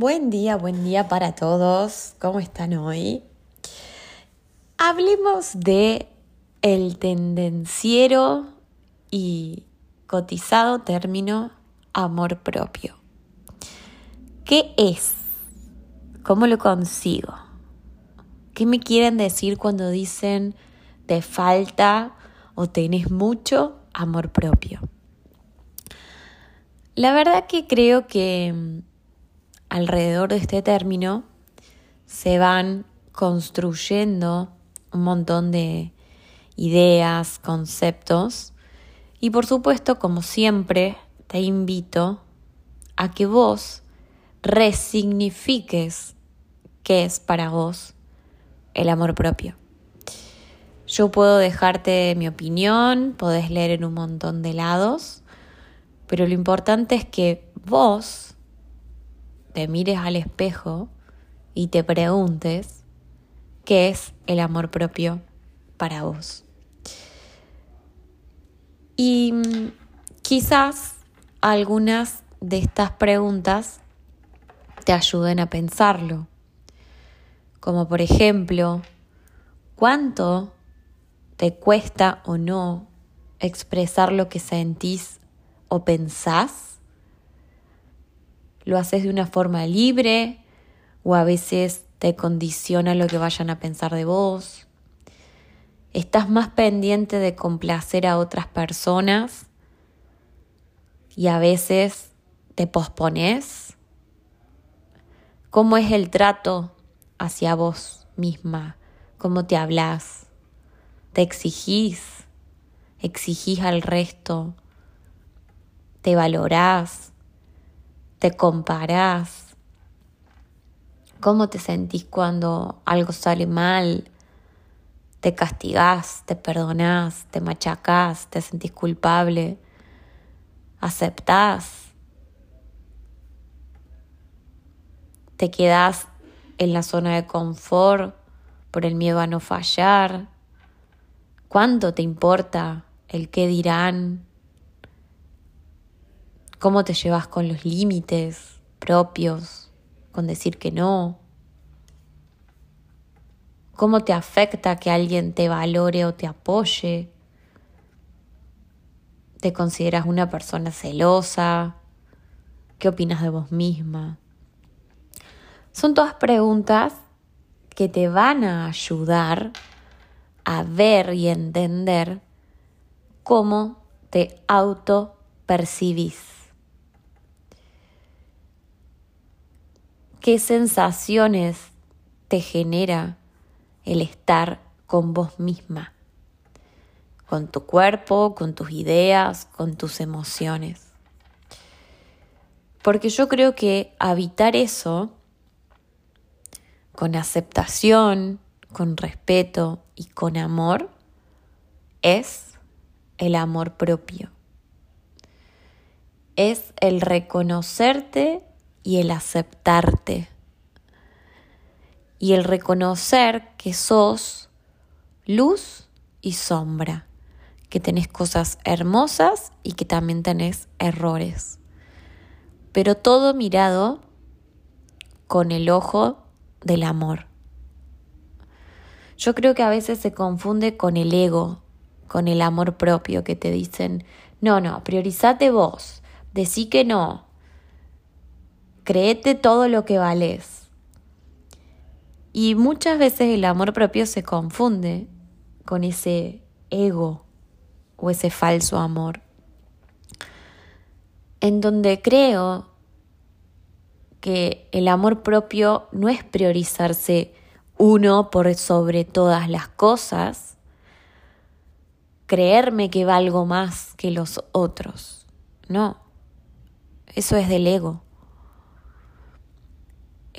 Buen día, buen día para todos. ¿Cómo están hoy? Hablemos de el tendenciero y cotizado término amor propio. ¿Qué es? ¿Cómo lo consigo? ¿Qué me quieren decir cuando dicen te falta o tenés mucho amor propio? La verdad que creo que mm, alrededor de este término se van construyendo un montón de ideas, conceptos y por supuesto, como siempre, te invito a que vos resignifiques qué es para vos el amor propio. Yo puedo dejarte mi opinión, podés leer en un montón de lados, pero lo importante es que vos te mires al espejo y te preguntes qué es el amor propio para vos. Y mm, quizás algunas de estas preguntas te ayuden a pensarlo. Como por ejemplo, ¿cuánto te cuesta o no expresar lo que sentís o pensás? ¿Lo haces de una forma libre o a veces te condiciona lo que vayan a pensar de vos? ¿Estás más pendiente de complacer a otras personas y a veces te pospones? ¿Cómo es el trato hacia vos misma? ¿Cómo te hablas? ¿Te exigís? ¿Exigís al resto? te valorás, te comparás, cómo te sentís cuando algo sale mal, te castigás, te perdonás, te machacás, te sentís culpable, aceptás, te quedás en la zona de confort por el miedo a no fallar, cuánto te importa el qué dirán, cómo te llevas con los límites propios, con decir que no, cómo te afecta que alguien te valore o te apoye, te consideras una persona celosa, qué opinas de vos misma. Son todas preguntas que te van a ayudar a ver y entender cómo te auto percibís. ¿Qué sensaciones te genera el estar con vos misma? Con tu cuerpo, con tus ideas, con tus emociones. Porque yo creo que habitar eso con aceptación, con respeto y con amor es el amor propio. Es el reconocerte y el aceptarte y el reconocer que sos luz y sombra, que tenés cosas hermosas y que también tenés errores, pero todo mirado con el ojo del amor. Yo creo que a veces se confunde con el ego, con el amor propio, que te dicen, no, no, priorizate vos, decí que no, créete todo lo que vales. Y muchas veces el amor propio se confunde con ese ego o ese falso amor, en donde creo que el amor propio no es priorizarse uno por sobre todas las cosas, creerme que valgo más que los otros. No, eso es del ego.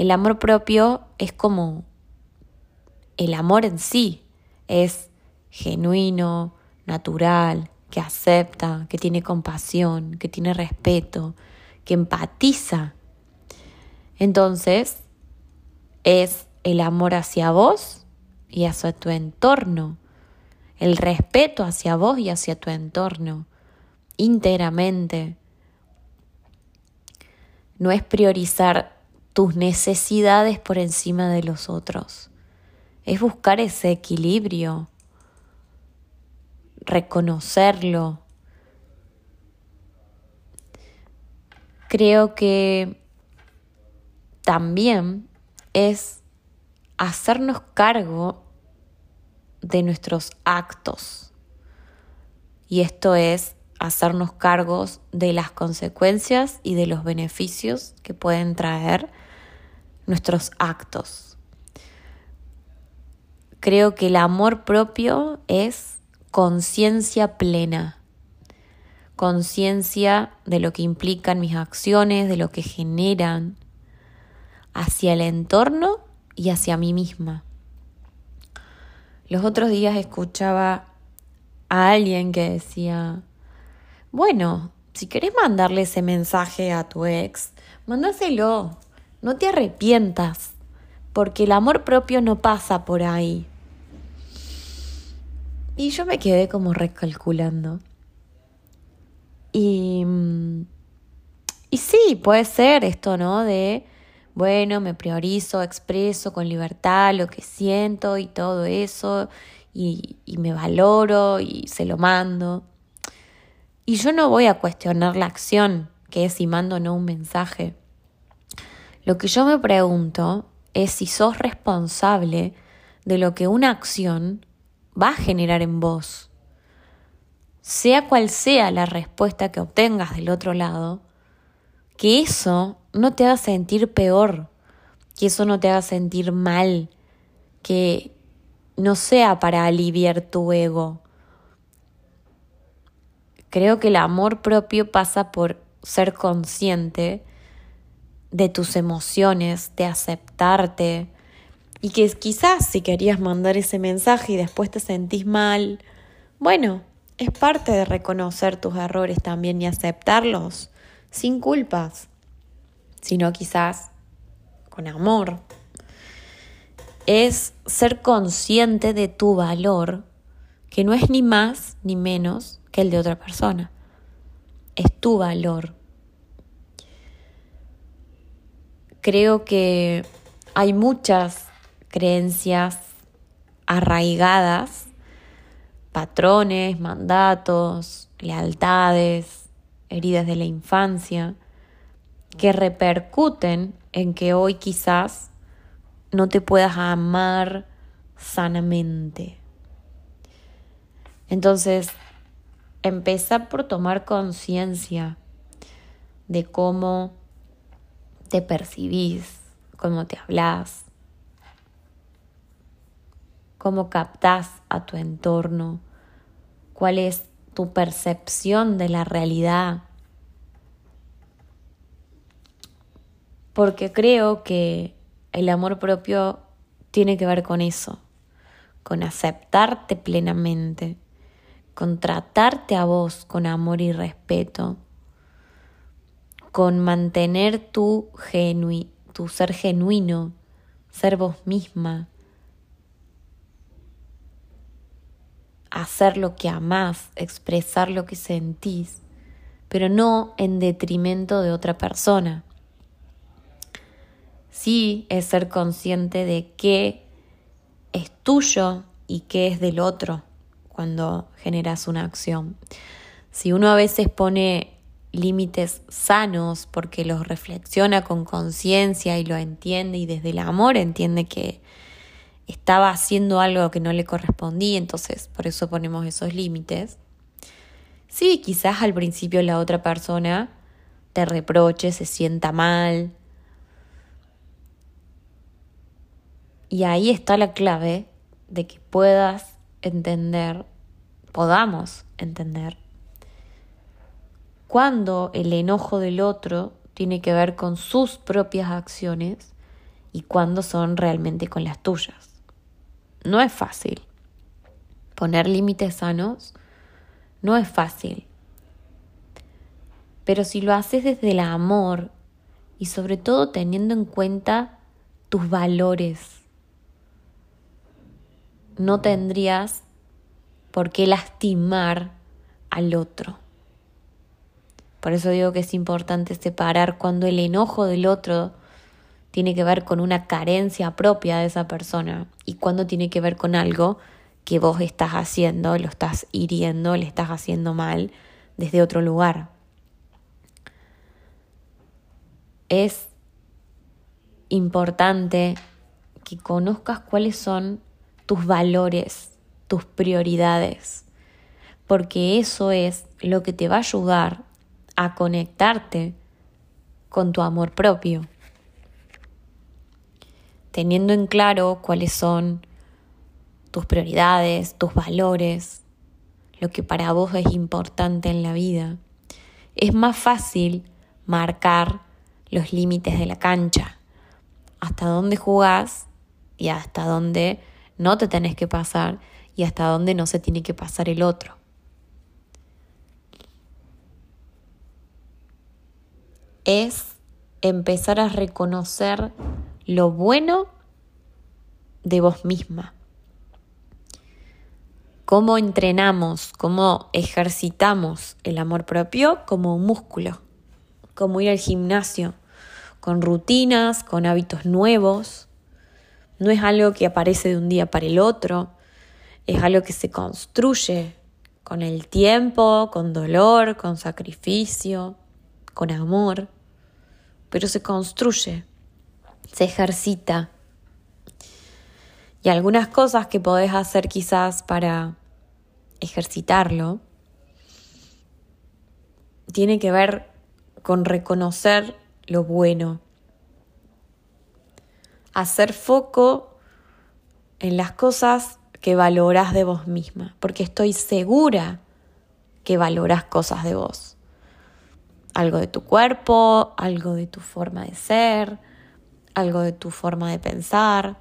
El amor propio es como el amor en sí, es genuino, natural, que acepta, que tiene compasión, que tiene respeto, que empatiza. Entonces, es el amor hacia vos y hacia tu entorno, el respeto hacia vos y hacia tu entorno, íntegramente. No es priorizar tus necesidades por encima de los otros. Es buscar ese equilibrio, reconocerlo. Creo que también es hacernos cargo de nuestros actos. Y esto es hacernos cargos de las consecuencias y de los beneficios que pueden traer nuestros actos. Creo que el amor propio es conciencia plena, conciencia de lo que implican mis acciones, de lo que generan hacia el entorno y hacia mí misma. Los otros días escuchaba a alguien que decía, bueno, si querés mandarle ese mensaje a tu ex, mándaselo, no te arrepientas, porque el amor propio no pasa por ahí. Y yo me quedé como recalculando. Y, y sí, puede ser esto, ¿no? De bueno, me priorizo, expreso con libertad lo que siento y todo eso, y, y me valoro y se lo mando. Y yo no voy a cuestionar la acción, que es si mando o no un mensaje. Lo que yo me pregunto es si sos responsable de lo que una acción va a generar en vos. Sea cual sea la respuesta que obtengas del otro lado, que eso no te haga sentir peor, que eso no te haga sentir mal, que no sea para aliviar tu ego. Creo que el amor propio pasa por ser consciente de tus emociones, de aceptarte, y que quizás si querías mandar ese mensaje y después te sentís mal, bueno, es parte de reconocer tus errores también y aceptarlos sin culpas sino quizás con amor. Es ser consciente de tu valor, que no es ni más ni menos que el de otra persona. Es tu valor. Creo que hay muchas creencias arraigadas, patrones, mandatos, lealtades, heridas de la infancia, que repercuten en que hoy quizás no te puedas amar sanamente. Entonces, empieza por tomar conciencia de cómo te percibís, cómo te hablas, cómo captás a tu entorno, cuál es tu percepción de la realidad. Porque creo que el amor propio tiene que ver con eso, con aceptarte plenamente, con tratarte a vos con amor y respeto, con mantener tu, tu ser genuino, ser vos misma, hacer lo que amás, expresar lo que sentís, pero no en detrimento de otra persona sí es ser consciente de qué es tuyo y qué es del otro cuando generas una acción. Si uno a veces pone límites sanos porque los reflexiona con conciencia y lo entiende y desde el amor entiende que estaba haciendo algo que no le correspondía, entonces por eso ponemos esos límites. Sí, quizás al principio la otra persona te reproche, se sienta mal, Y ahí está la clave de que puedas entender, podamos entender, cuando el enojo del otro tiene que ver con sus propias acciones y cuando son realmente con las tuyas. No es fácil. Poner límites sanos no es fácil. Pero si lo haces desde el amor y sobre todo teniendo en cuenta tus valores, no tendrías por qué lastimar al otro. Por eso digo que es importante separar cuando el enojo del otro tiene que ver con una carencia propia de esa persona y cuándo tiene que ver con algo que vos estás haciendo, lo estás hiriendo, le estás haciendo mal desde otro lugar. Es importante que conozcas cuáles son tus valores, tus prioridades, porque eso es lo que te va a ayudar a conectarte con tu amor propio, teniendo en claro cuáles son tus prioridades, tus valores, lo que para vos es importante en la vida, es más fácil marcar los límites de la cancha, hasta dónde jugás y hasta dónde no te tenés que pasar y hasta dónde no se tiene que pasar el otro. Es empezar a reconocer lo bueno de vos misma. Cómo entrenamos, cómo ejercitamos el amor propio como un músculo, como ir al gimnasio, con rutinas, con hábitos nuevos. No es algo que aparece de un día para el otro, es algo que se construye con el tiempo, con dolor, con sacrificio, con amor, pero se construye, se ejercita. Y algunas cosas que podés hacer quizás para ejercitarlo, tiene que ver con reconocer lo bueno, hacer foco en las cosas que valoras de vos misma, porque estoy segura que valoras cosas de vos. Algo de tu cuerpo, algo de tu forma de ser, algo de tu forma de pensar,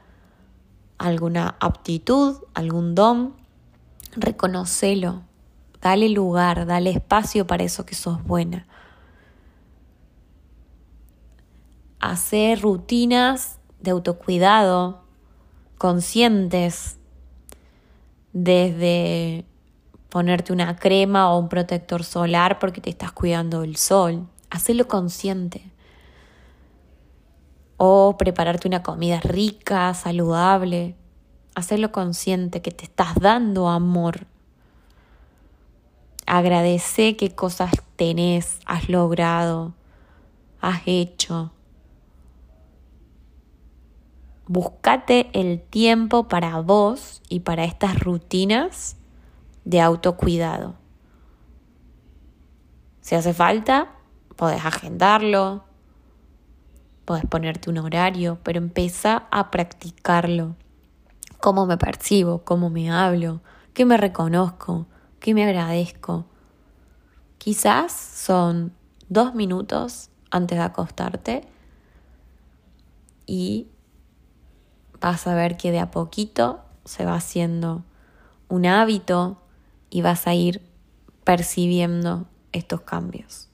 alguna aptitud, algún don reconocelo, dale lugar, dale espacio para eso que sos buena. Hacer rutinas de autocuidado conscientes, desde ponerte una crema o un protector solar porque te estás cuidando del sol. Hacelo consciente. O prepararte una comida rica, saludable hacerlo consciente que te estás dando amor. Agradece qué cosas tenés, has logrado, has hecho. Buscate el tiempo para vos y para estas rutinas de autocuidado. Si hace falta, podés agendarlo, podés ponerte un horario, pero empieza a practicarlo cómo me percibo, cómo me hablo, qué me reconozco, qué me agradezco. Quizás son dos minutos antes de acostarte y vas a ver que de a poquito se va haciendo un hábito y vas a ir percibiendo estos cambios.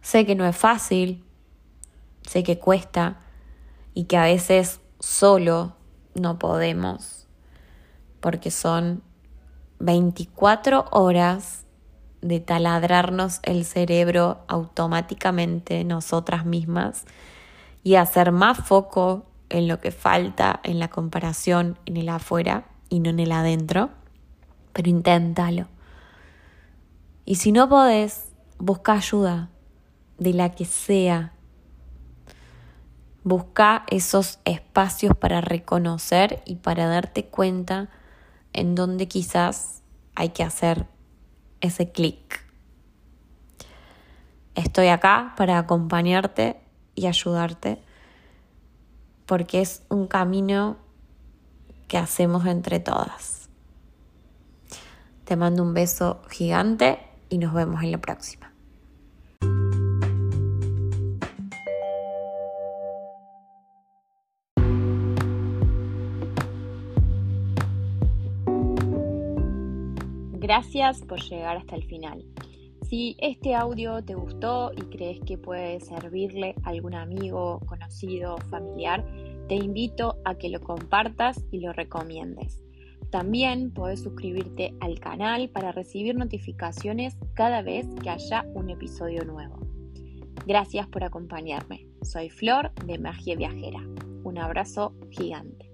Sé que no es fácil, sé que cuesta y que a veces solo no podemos, porque son 24 horas de taladrarnos el cerebro automáticamente nosotras mismas y hacer más foco en lo que falta, en la comparación, en el afuera y no en el adentro, pero inténtalo. Y si no podés, busca ayuda de la que sea Busca esos espacios para reconocer y para darte cuenta en dónde quizás hay que hacer ese clic. Estoy acá para acompañarte y ayudarte porque es un camino que hacemos entre todas. Te mando un beso gigante y nos vemos en la próxima. Gracias por llegar hasta el final. Si este audio te gustó y crees que puede servirle a algún amigo, conocido, familiar, te invito a que lo compartas y lo recomiendes. También puedes suscribirte al canal para recibir notificaciones cada vez que haya un episodio nuevo. Gracias por acompañarme. Soy Flor de Magia Viajera. Un abrazo gigante.